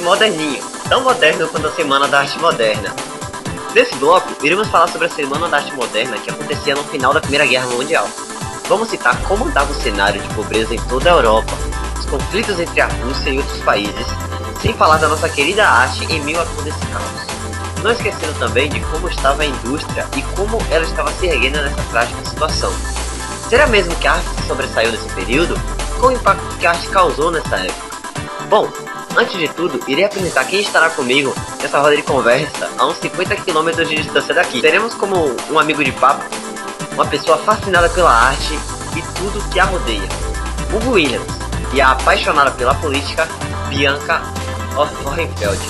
moderninho, tão moderno quanto a Semana da Arte Moderna. Nesse bloco, iremos falar sobre a Semana da Arte Moderna que acontecia no final da Primeira Guerra Mundial. Vamos citar como estava o cenário de pobreza em toda a Europa, os conflitos entre a Rússia e outros países, sem falar da nossa querida arte em meio a todo esse caos. Não esquecendo também de como estava a indústria e como ela estava se erguendo nessa trágica situação. Será mesmo que a arte se sobressaiu nesse período? Qual o impacto que a arte causou nessa época? Bom, antes de tudo, irei apresentar quem estará comigo nessa roda de conversa a uns 50 km de distância daqui. Teremos como um amigo de papo uma pessoa fascinada pela arte e tudo que a rodeia, Hugo Williams, e a apaixonada pela política, Bianca Hohenfeld.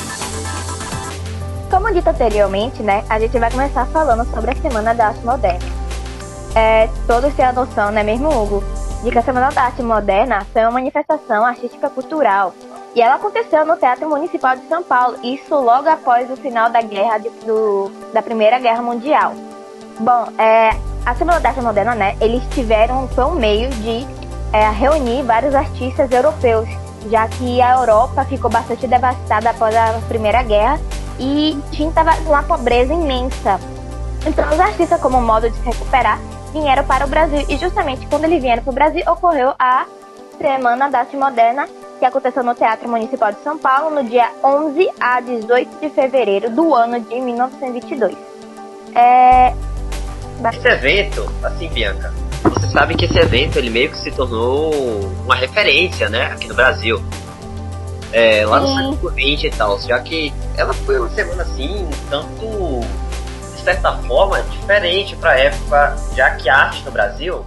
Como dito anteriormente, né, a gente vai começar falando sobre a Semana da Arte Moderna. É, todos têm a noção, né, mesmo Hugo, de que a Semana da Arte Moderna foi uma manifestação artística cultural e ela aconteceu no Teatro Municipal de São Paulo, isso logo após o final da guerra de, do, da Primeira Guerra Mundial. Bom, é, a Semana da Arte Moderna, né, eles tiveram, foi um meio de é, reunir vários artistas europeus, já que a Europa ficou bastante devastada após a Primeira Guerra e tinha uma pobreza imensa. Então, os artistas, como modo de se recuperar, vieram para o Brasil e justamente quando eles vieram para o Brasil ocorreu a Semana da Arte Moderna, que aconteceu no Teatro Municipal de São Paulo no dia 11 a 18 de fevereiro do ano de 1922. É, esse evento, assim, Bianca, você sabe que esse evento ele meio que se tornou uma referência, né, aqui no Brasil. É, lá no século XX e tal, já que ela foi uma semana assim, tanto de certa forma diferente para a época, já que a arte no Brasil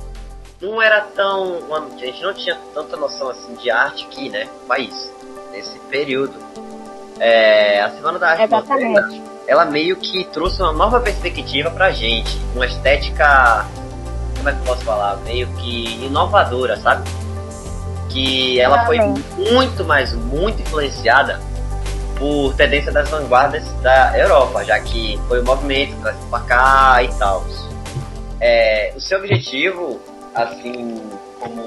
não era tão. a gente não tinha tanta noção assim de arte aqui, né, no país, nesse período. É, a Semana da Arte Exatamente. Moderna, ela meio que trouxe uma nova perspectiva pra gente, uma estética, como é que eu posso falar, meio que inovadora, sabe? Que ela foi muito, mas muito influenciada por tendência das vanguardas da Europa, já que foi o movimento pra cá e tal. É, o seu objetivo, assim, como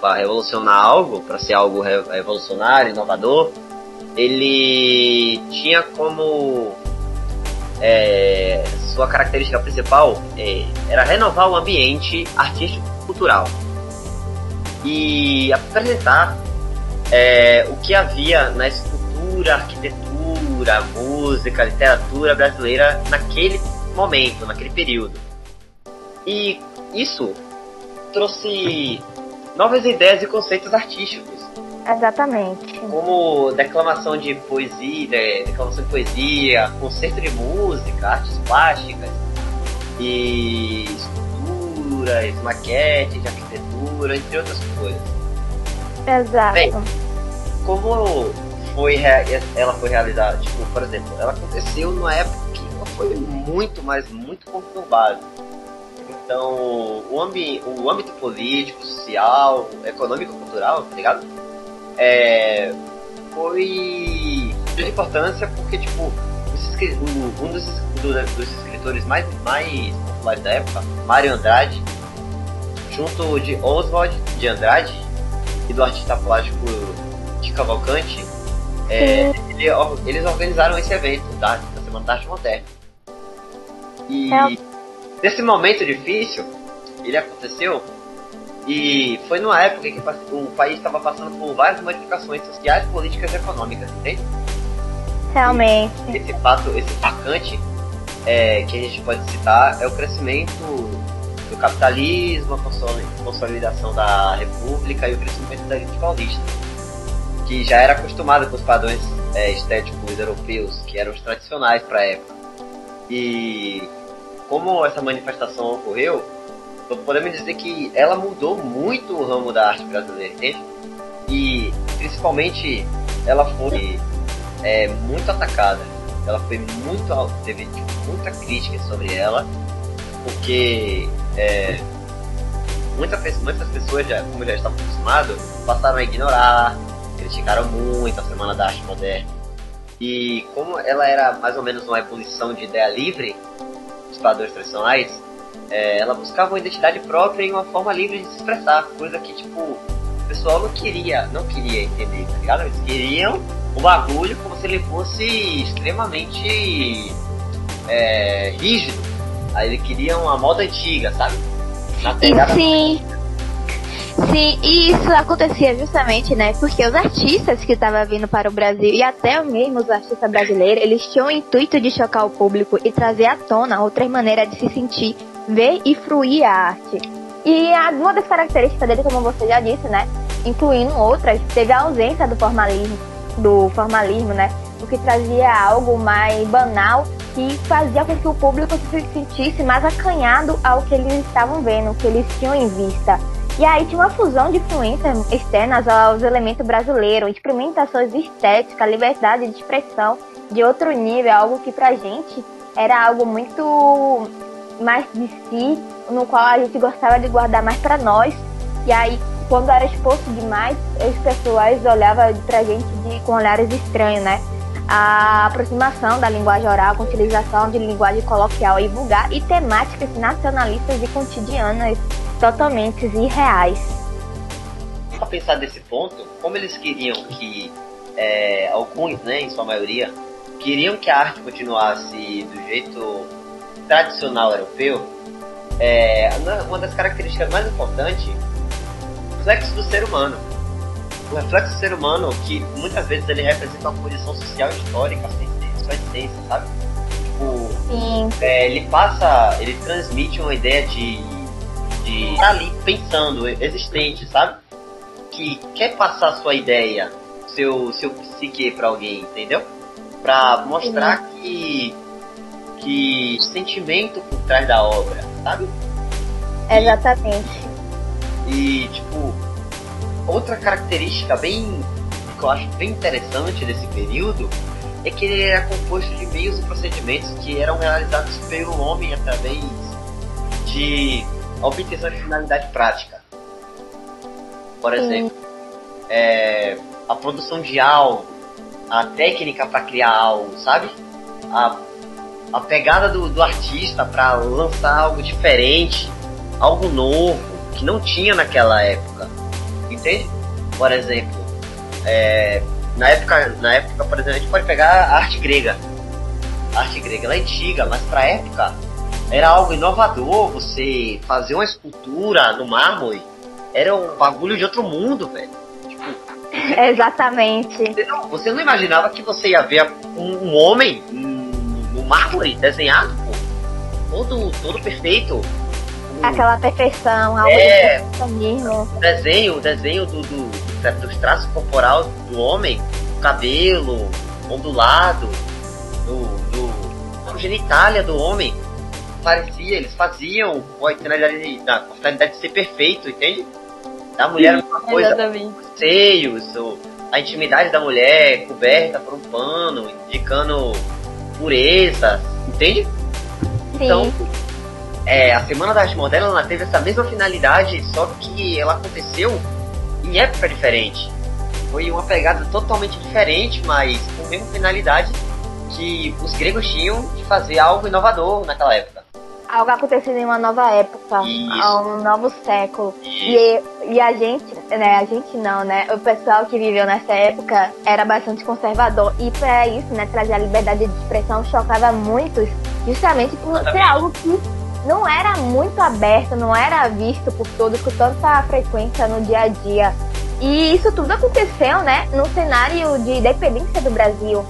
para revolucionar algo, para ser algo revolucionário, inovador, ele tinha como é, sua característica principal é, era renovar o ambiente artístico-cultural e apresentar é, o que havia na escultura, arquitetura, música, literatura brasileira naquele momento, naquele período. E isso trouxe novas ideias e conceitos artísticos Exatamente. Como declamação de poesia, declamação de poesia, concerto de música, artes plásticas e esculturas, maquetes de arquitetura, entre outras coisas. Exato. Bem, como foi ela foi realizada, tipo, por exemplo, ela aconteceu numa época que ela foi muito, mas muito conturbada. Então, o, ambi o âmbito político, social, econômico, cultural, tá ligado? é, foi de importância porque, tipo, um dos, dos escritores mais, mais populares da época, Mário Andrade, junto de Oswald de Andrade e do artista plástico de Cavalcante, é, ele, eles organizaram esse evento da, da Semana da Arte Moderna. E é. Nesse momento difícil, ele aconteceu e foi numa época em que o país estava passando por várias modificações sociais, políticas e econômicas, entende? Realmente. E esse fato, esse marcante é, que a gente pode citar é o crescimento do capitalismo, a consolidação da república e o crescimento da elite paulista, que já era acostumada com os padrões é, estéticos europeus, que eram os tradicionais para a época. E como essa manifestação ocorreu, podemos dizer que ela mudou muito o ramo da arte brasileira, entende? E principalmente ela foi é, muito atacada. Ela foi muito teve tipo, muita crítica sobre ela, porque é, muita, muitas pessoas já, como já estavam acostumadas, passaram a ignorar, criticaram muito a Semana da Arte Moderna. E como ela era mais ou menos uma ebulição de ideia livre dos padrões tradicionais, é, ela buscava uma identidade própria e uma forma livre de se expressar, coisa que, tipo, o pessoal não queria, não queria entender, tá ligado? Eles queriam o bagulho como se ele fosse extremamente é, rígido. Aí ele queria uma moda antiga, sabe? Na. Sim. Sim, e isso acontecia justamente, né? Porque os artistas que estavam vindo para o Brasil e até mesmo os artistas brasileiros, eles tinham o intuito de chocar o público e trazer à tona outras maneiras de se sentir, ver e fruir a arte. E uma das características dele, como você já disse, né? Incluindo outras, teve a ausência do formalismo, do formalismo, né? O que trazia algo mais banal que fazia com que o público se sentisse mais acanhado ao que eles estavam vendo, o que eles tinham em vista. E aí tinha uma fusão de influências externas aos elementos brasileiros, experimentações estéticas, liberdade de expressão de outro nível, algo que pra gente era algo muito mais de si, no qual a gente gostava de guardar mais para nós. E aí, quando era exposto demais, os pessoas olhavam pra gente de, com olhares estranhos, né? A aproximação da linguagem oral com utilização de linguagem coloquial e vulgar e temáticas nacionalistas e cotidianas totalmente irreais. A pensar desse ponto, como eles queriam que é, alguns, né, em sua maioria, queriam que a arte continuasse do jeito tradicional europeu, é, uma das características mais importantes o reflexo do ser humano. O reflexo do ser humano, que muitas vezes ele representa uma posição social histórica, sua essência, sabe? Tipo, é, ele passa, ele transmite uma ideia de de tá ali pensando, existente, sabe? Que quer passar sua ideia, seu, seu psique para alguém, entendeu? Pra mostrar que que sentimento por trás da obra, sabe? Exatamente. E, e tipo, outra característica bem que eu acho bem interessante desse período é que ele era composto de meios e procedimentos que eram realizados pelo homem através de a obtenção de finalidade prática. Por exemplo, é, a produção de algo, a técnica para criar algo, sabe? A, a pegada do, do artista para lançar algo diferente, algo novo, que não tinha naquela época. Entende? Por exemplo, é, na, época, na época, por exemplo, a gente pode pegar a arte grega. A arte grega ela é antiga, mas para época era algo inovador você fazer uma escultura no mármore. Era um bagulho de outro mundo, velho. Tipo, Exatamente. Você não, você não, imaginava que você ia ver um, um homem no mármore desenhado, pô. Todo, todo perfeito. Aquela perfeição, algo é, de desenho, o desenho do, do, do, dos traços corporal do homem, o cabelo ondulado, do, do, a genitália do homem parecia, eles faziam com a finalidade, da, com a finalidade de ser perfeito, entende? Da mulher Sim, uma coisa, os seios, a intimidade da mulher coberta por um pano, indicando pureza, entende? Sim. Então, é, a Semana da Arte Moderna ela teve essa mesma finalidade, só que ela aconteceu em época diferente. Foi uma pegada totalmente diferente, mas com a mesma finalidade que os gregos tinham de fazer algo inovador naquela época algo acontecendo em uma nova época, um novo século. E, e a gente, né, a gente não, né? O pessoal que viveu nessa época era bastante conservador. E para isso, né, trazer a liberdade de expressão chocava muitos, justamente por ser algo que não era muito aberto, não era visto por todos com tanta frequência no dia a dia. E isso tudo aconteceu, né, no cenário de independência do Brasil,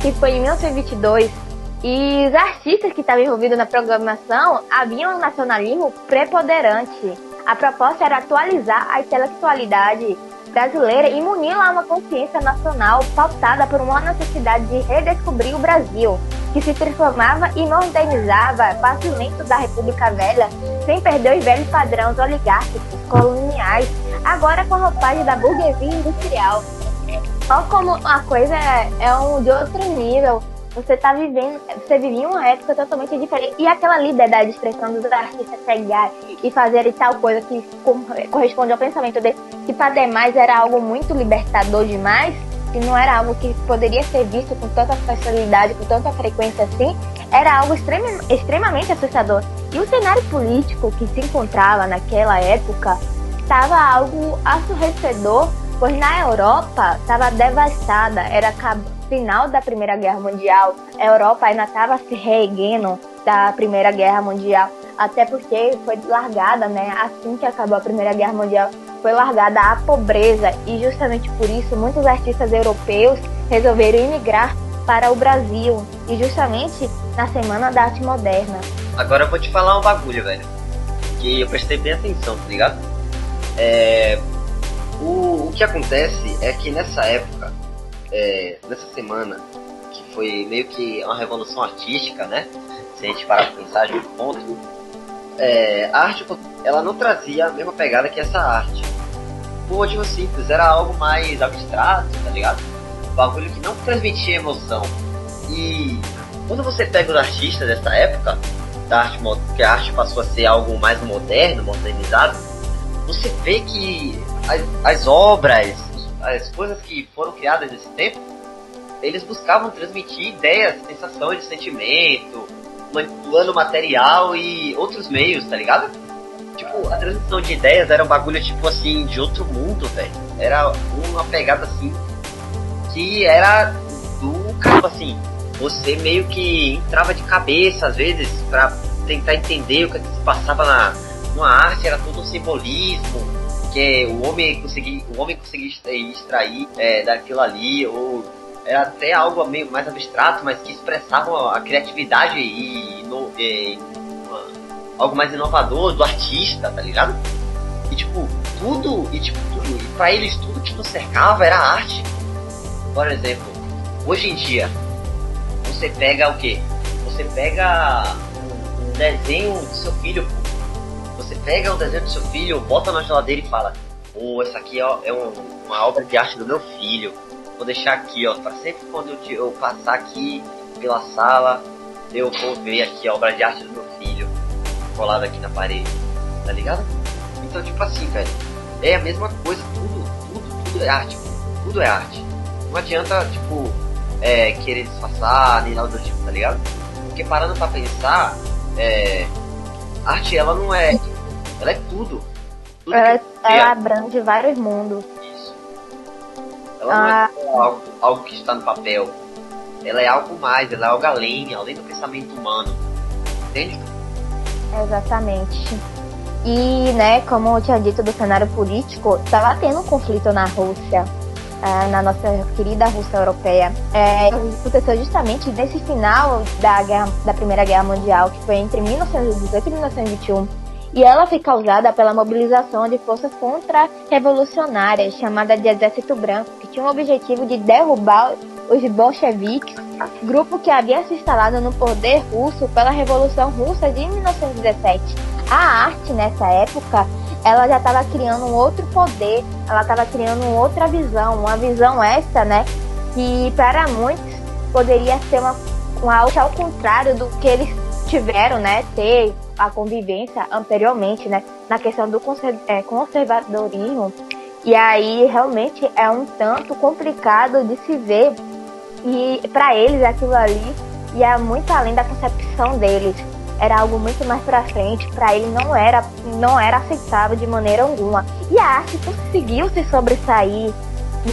que foi em 1922 e os artistas que estavam envolvidos na programação haviam um nacionalismo preponderante. A proposta era atualizar a intelectualidade brasileira e munir-la a uma consciência nacional pautada por uma necessidade de redescobrir o Brasil, que se transformava e modernizava facilmente da República Velha, sem perder os velhos padrões oligárquicos, coloniais, agora com a roupagem da burguesia industrial. Olha como a coisa é, é um de outro nível você tá vivendo, você vivia uma época totalmente diferente. E aquela liberdade de expressão dos artistas chegar e fazer tal coisa que corresponde ao pensamento dele, que para demais era algo muito libertador demais, e não era algo que poderia ser visto com tanta facilidade, com tanta frequência assim, era algo extremamente assustador. E o cenário político que se encontrava naquela época estava algo assurrecedor pois na Europa estava devastada, era final da Primeira Guerra Mundial, a Europa ainda estava se reerguendo da Primeira Guerra Mundial, até porque foi largada, né, assim que acabou a Primeira Guerra Mundial, foi largada a pobreza e justamente por isso muitos artistas europeus resolveram emigrar para o Brasil e justamente na Semana da Arte Moderna. Agora eu vou te falar um bagulho, velho, que eu prestei bem atenção, tá ligado? É, o, o que acontece é que nessa época, é, nessa semana, que foi meio que uma revolução artística, né? Se a gente parar pra pensar de um ponto, é, a arte ela não trazia a mesma pegada que essa arte. Por motivo simples, era algo mais abstrato, tá ligado? Um bagulho que não transmitia emoção. E quando você pega os artistas dessa época, da arte, que a arte passou a ser algo mais moderno, modernizado, você vê que as, as obras, as coisas que foram criadas nesse tempo, eles buscavam transmitir ideias, sensações sentimento, manipulando material e outros meios, tá ligado? Tipo, a transmissão de ideias era um bagulho, tipo assim, de outro mundo, velho. Era uma pegada assim, que era do caramba, assim. Você meio que entrava de cabeça, às vezes, para tentar entender o que, é que se passava na, arte, era todo um simbolismo, que o homem conseguia, o homem conseguia extrair é, daquilo ali, ou era até algo meio mais abstrato, mas que expressava a criatividade e, e algo mais inovador do artista, tá ligado? E tipo, tudo, e tipo, tudo, e pra eles tudo que nos cercava era arte. Por exemplo, hoje em dia, você pega o que? Você pega um, desenho do seu filho, pega o desenho do seu filho, bota na geladeira e fala: Pô, oh, essa aqui é, é um, uma obra de arte do meu filho. Vou deixar aqui, ó, para sempre quando eu, eu, passar aqui pela sala, eu vou ver aqui a obra de arte do meu filho colada aqui na parede, tá ligado? Então, tipo assim, velho, é a mesma coisa, tudo, tudo, tudo é arte, tudo é arte. Não adianta, tipo, é, querer disfarçar, nem nada do tipo, tá ligado? Porque parando pra pensar, é, arte ela não é. Ela é tudo. tudo ela, ela abrange vários mundos. Isso. Ela ah. não é ah. algo, algo que está no papel. Ela é algo mais, ela é algo além, além do pensamento humano. Entende? Exatamente. E, né, como eu tinha dito do cenário político, estava tendo um conflito na Rússia, é, na nossa querida Rússia europeia. É, aconteceu justamente nesse final da, guerra, da Primeira Guerra Mundial, que foi entre 1918 e 1921. E ela foi causada pela mobilização de forças contra-revolucionárias, chamada de Exército Branco, que tinha o objetivo de derrubar os bolcheviques, grupo que havia se instalado no poder russo pela Revolução Russa de 1917. A arte, nessa época, ela já estava criando um outro poder, ela estava criando outra visão, uma visão essa, né, que para muitos poderia ser uma, uma ao contrário do que eles tiveram, né, ter a convivência anteriormente, né, na questão do é, conservadorismo. E aí realmente é um tanto complicado de se ver e para eles aquilo ali ia muito além da concepção deles era algo muito mais para frente, para ele não era não era aceitável de maneira alguma. E a arte conseguiu se sobressair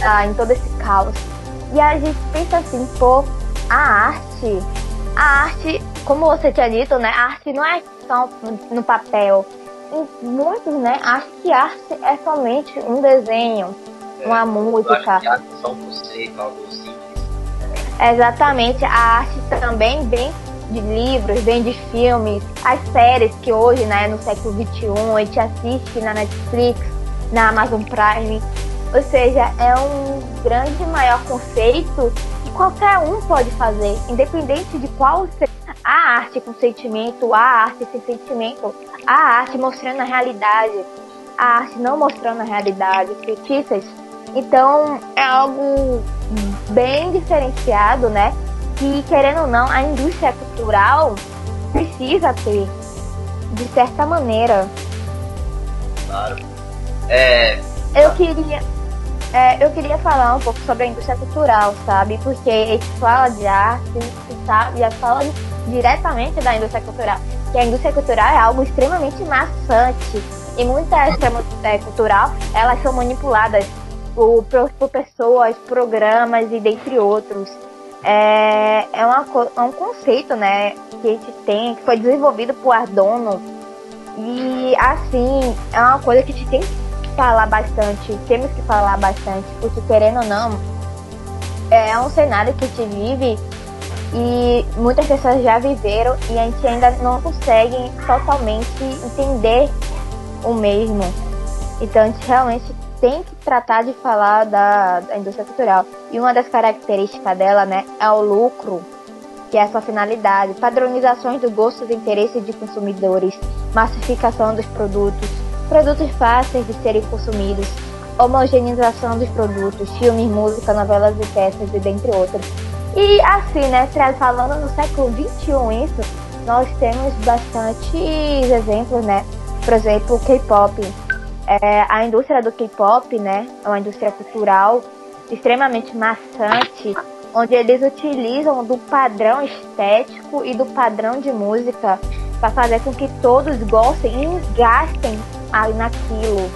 ah, em todo esse caos. E a gente pensa assim, pô, a arte, a arte, como você tinha dito, né, a arte não é só no papel. Em muitos, né, acho que arte é somente um desenho, é, uma música. Que arte é só um conceito, algo simples. Exatamente, a arte também vem de livros, vem de filmes, as séries que hoje, né, no século XXI, a gente assiste na Netflix, na Amazon Prime. Ou seja, é um grande maior conceito que qualquer um pode fazer, independente de qual seja a arte com sentimento, a arte sem sentimento, a arte mostrando a realidade, a arte não mostrando a realidade, fictícias. Então é algo bem diferenciado, né? que, querendo ou não, a indústria cultural precisa ter, de certa maneira. Claro. É... Eu queria. É, eu queria falar um pouco sobre a indústria cultural, sabe? Porque a gente fala de arte, sabe? Já fala diretamente da indústria cultural. Que a indústria cultural é algo extremamente maçante. E muita é, cultural, elas são manipuladas por, por, pessoas, programas e dentre outros. É, é, uma, é um conceito né, que a gente tem, que foi desenvolvido por Ardono. E assim, é uma coisa que a gente tem falar bastante, temos que falar bastante, porque querendo ou não, é um cenário que gente vive e muitas pessoas já viveram e a gente ainda não consegue totalmente entender o mesmo. Então a gente realmente tem que tratar de falar da, da indústria cultural. E uma das características dela né, é o lucro, que é a sua finalidade, padronizações do gosto e interesses de consumidores, massificação dos produtos, produtos fáceis de serem consumidos, homogeneização dos produtos, filmes, música, novelas e peças e dentre outros. E assim, né, falando no século XXI isso, nós temos bastantes exemplos, né? Por exemplo, o K-pop. É, a indústria do K-pop, né, é uma indústria cultural extremamente maçante, onde eles utilizam do padrão estético e do padrão de música para fazer com que todos gostem e gastem ali naquilo.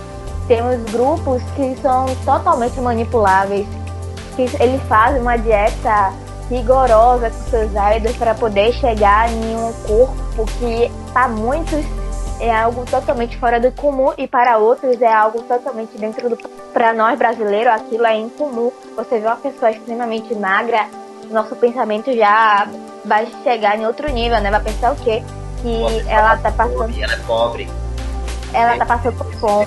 Temos grupos que são totalmente manipuláveis, que eles fazem uma dieta rigorosa com seus idols para poder chegar em um corpo que para muitos é algo totalmente fora do comum e para outros é algo totalmente dentro do para nós brasileiros aquilo é incomum. Você vê uma pessoa extremamente magra nosso pensamento já vai chegar em outro nível né? Vai pensar o quê? Que ela tá passando ela é pobre ela tá passando por fome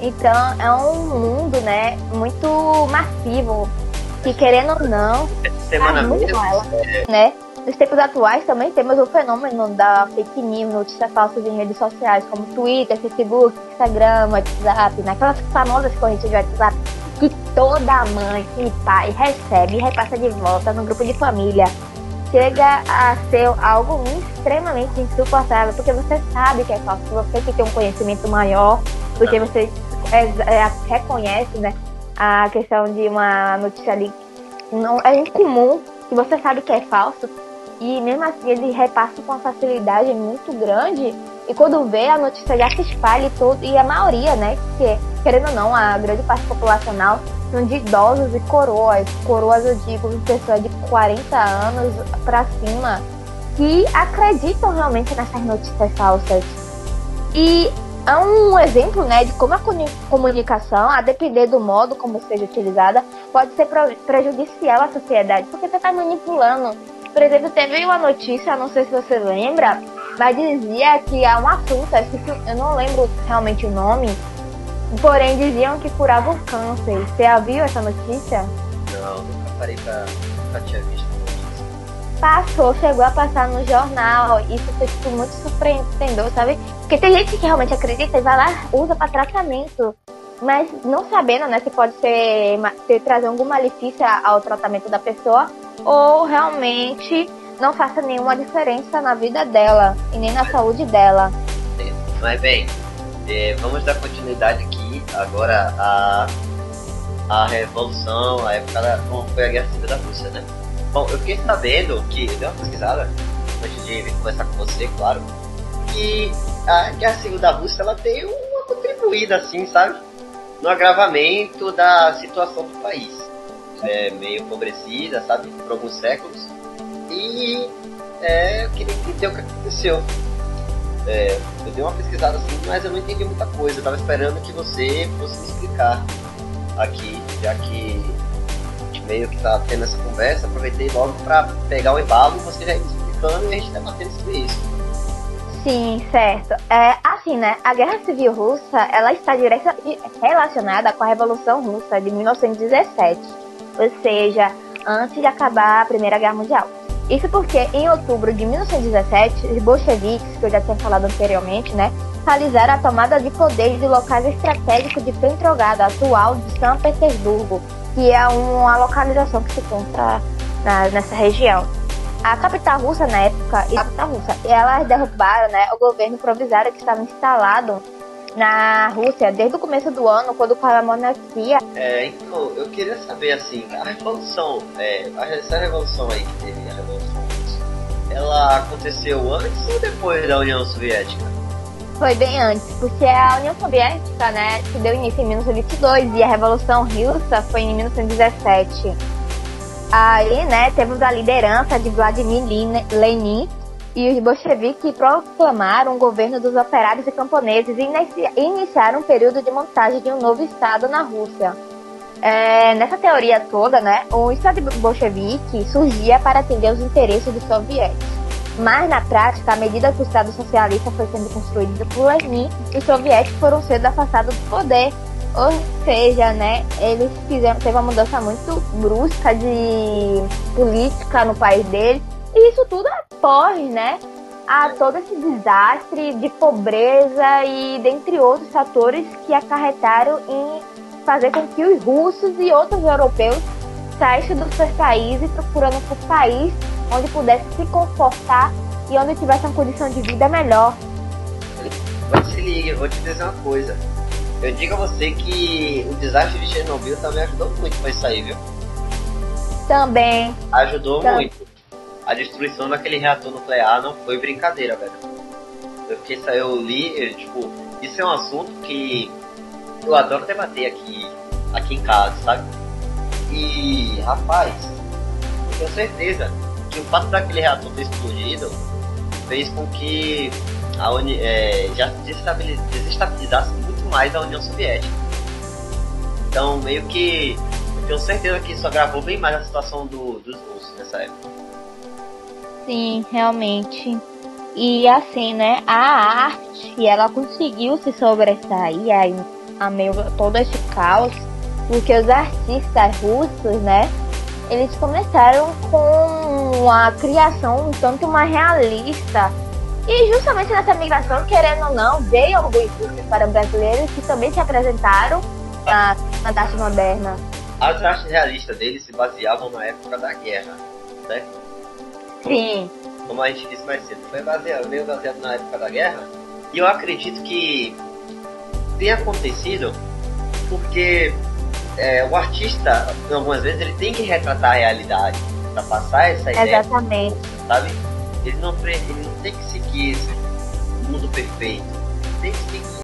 então é um mundo né muito massivo que querendo ou não, semana muito mal, né? Nos tempos atuais também temos o fenômeno da fake news, notícias falsas em redes sociais, como Twitter, Facebook, Instagram, WhatsApp, naquelas né? famosas correntes de WhatsApp que toda mãe e pai recebe e repassa de volta no grupo de família. Chega a ser algo extremamente insuportável, porque você sabe que é falso, você que tem um conhecimento maior, porque você é, é, reconhece, né? a questão de uma notícia ali não é incomum, que você sabe que é falso, e mesmo assim ele repassa com uma facilidade muito grande, e quando vê a notícia já se espalha todo, e a maioria, né, que querendo ou não, a grande parte populacional são de idosos e coroas, coroas eu digo, pessoas de 40 anos para cima, que acreditam realmente nessas notícias falsas. E é um exemplo né, de como a comunicação, a depender do modo como seja utilizada, pode ser prejudicial à sociedade, porque você está manipulando. Por exemplo, teve uma notícia, não sei se você lembra, mas dizia que há uma fruta, eu não lembro realmente o nome, porém diziam que curava o câncer. Você já viu essa notícia? Não, nunca parei pra. nunca tinha visto passou, chegou a passar no jornal. Isso foi tipo, muito surpreendedor, sabe? Porque tem gente que realmente acredita e vai lá, usa para tratamento. Mas não sabendo, né, se pode ser, trazer algum malefício ao tratamento da pessoa ou realmente não faça nenhuma diferença na vida dela e nem na saúde dela. Mas bem, é, vamos dar continuidade aqui agora a a revolução, a época da, como foi a guerra civil da Rússia, né? Bom, eu fiquei sabendo que, eu dei uma pesquisada antes de conversar com você, claro, que a Guerra Civil da Rússia ela tem uma contribuída, assim, sabe? No agravamento da situação do país. É meio empobrecida, sabe? Por alguns séculos. E é, eu queria entender o que aconteceu. É, eu dei uma pesquisada assim, mas eu não entendi muita coisa. Eu tava esperando que você fosse me explicar aqui, já que meio que tá tendo essa conversa, aproveitei logo para pegar o embalo, você já ia explicando e a gente debatendo sobre isso. Sim, certo. É, assim, né, a Guerra Civil Russa, ela está direta, relacionada com a Revolução Russa de 1917, ou seja, antes de acabar a Primeira Guerra Mundial. Isso porque, em outubro de 1917, os bolcheviques, que eu já tinha falado anteriormente, né, realizaram a tomada de poder de locais estratégicos de Petrogrado, atual de São Petersburgo, que é uma localização que se encontra na, nessa região. A capital russa na época, a capital russa, elas derrubaram né, o governo provisório que estava instalado na Rússia desde o começo do ano, quando caiu a monarquia. É, então, eu queria saber assim, a revolução, é, essa revolução aí que teve, a revolução russa, ela aconteceu antes ou depois da União Soviética? Foi bem antes, porque a União Soviética, né, se deu início em 1922 e a Revolução Russa foi em 1917. Aí, né, temos a liderança de Vladimir Lenin e os bolcheviques proclamaram o governo dos operários e camponeses e iniciaram um período de montagem de um novo Estado na Rússia. É, nessa teoria toda, né, o Estado bolchevique surgia para atender os interesses dos soviéticos. Mas na prática, à medida que o Estado socialista foi sendo construído por Lenin, os soviéticos foram sendo afastados do poder. Ou seja, né, eles fizeram, teve uma mudança muito brusca de política no país deles. E isso tudo após, né, a todo esse desastre de pobreza e dentre outros fatores que acarretaram em fazer com que os russos e outros europeus saíssem dos seus países procurando por um país onde pudesse se confortar e onde tivesse uma condição de vida melhor. Mas se liga, eu vou te dizer uma coisa. Eu digo a você que o desastre de Chernobyl também ajudou muito com isso aí, viu? Também. Ajudou muito. A destruição daquele reator nuclear não foi brincadeira, velho. Eu fiquei, eu li, eu, tipo, isso é um assunto que eu adoro debater aqui, aqui em casa, sabe? E, rapaz, eu tenho certeza que o fato daquele reator ter explodido fez com que a Uni, é, já desestabilizasse muito mais a União Soviética. Então, meio que eu tenho certeza que isso agravou bem mais a situação do, dos russos nessa época. Sim, realmente. E assim, né, a arte, ela conseguiu se sobressair aí a meio todo esse caos, porque os artistas russos, né, eles começaram com a criação um tanto mais realista. E justamente nessa migração, querendo ou não, veio alguns russos para brasileiros que também se apresentaram na, na arte moderna. As artes realistas deles se baseavam na época da guerra, certo? Sim. Como a gente disse mais cedo, foi baseado, meio baseado na época da guerra. E eu acredito que tenha acontecido porque é, o artista, algumas vezes, ele tem que retratar a realidade para passar essa ideia. Exatamente. Sabe? Ele não, ele não tem que seguir esse mundo perfeito. Tem que seguir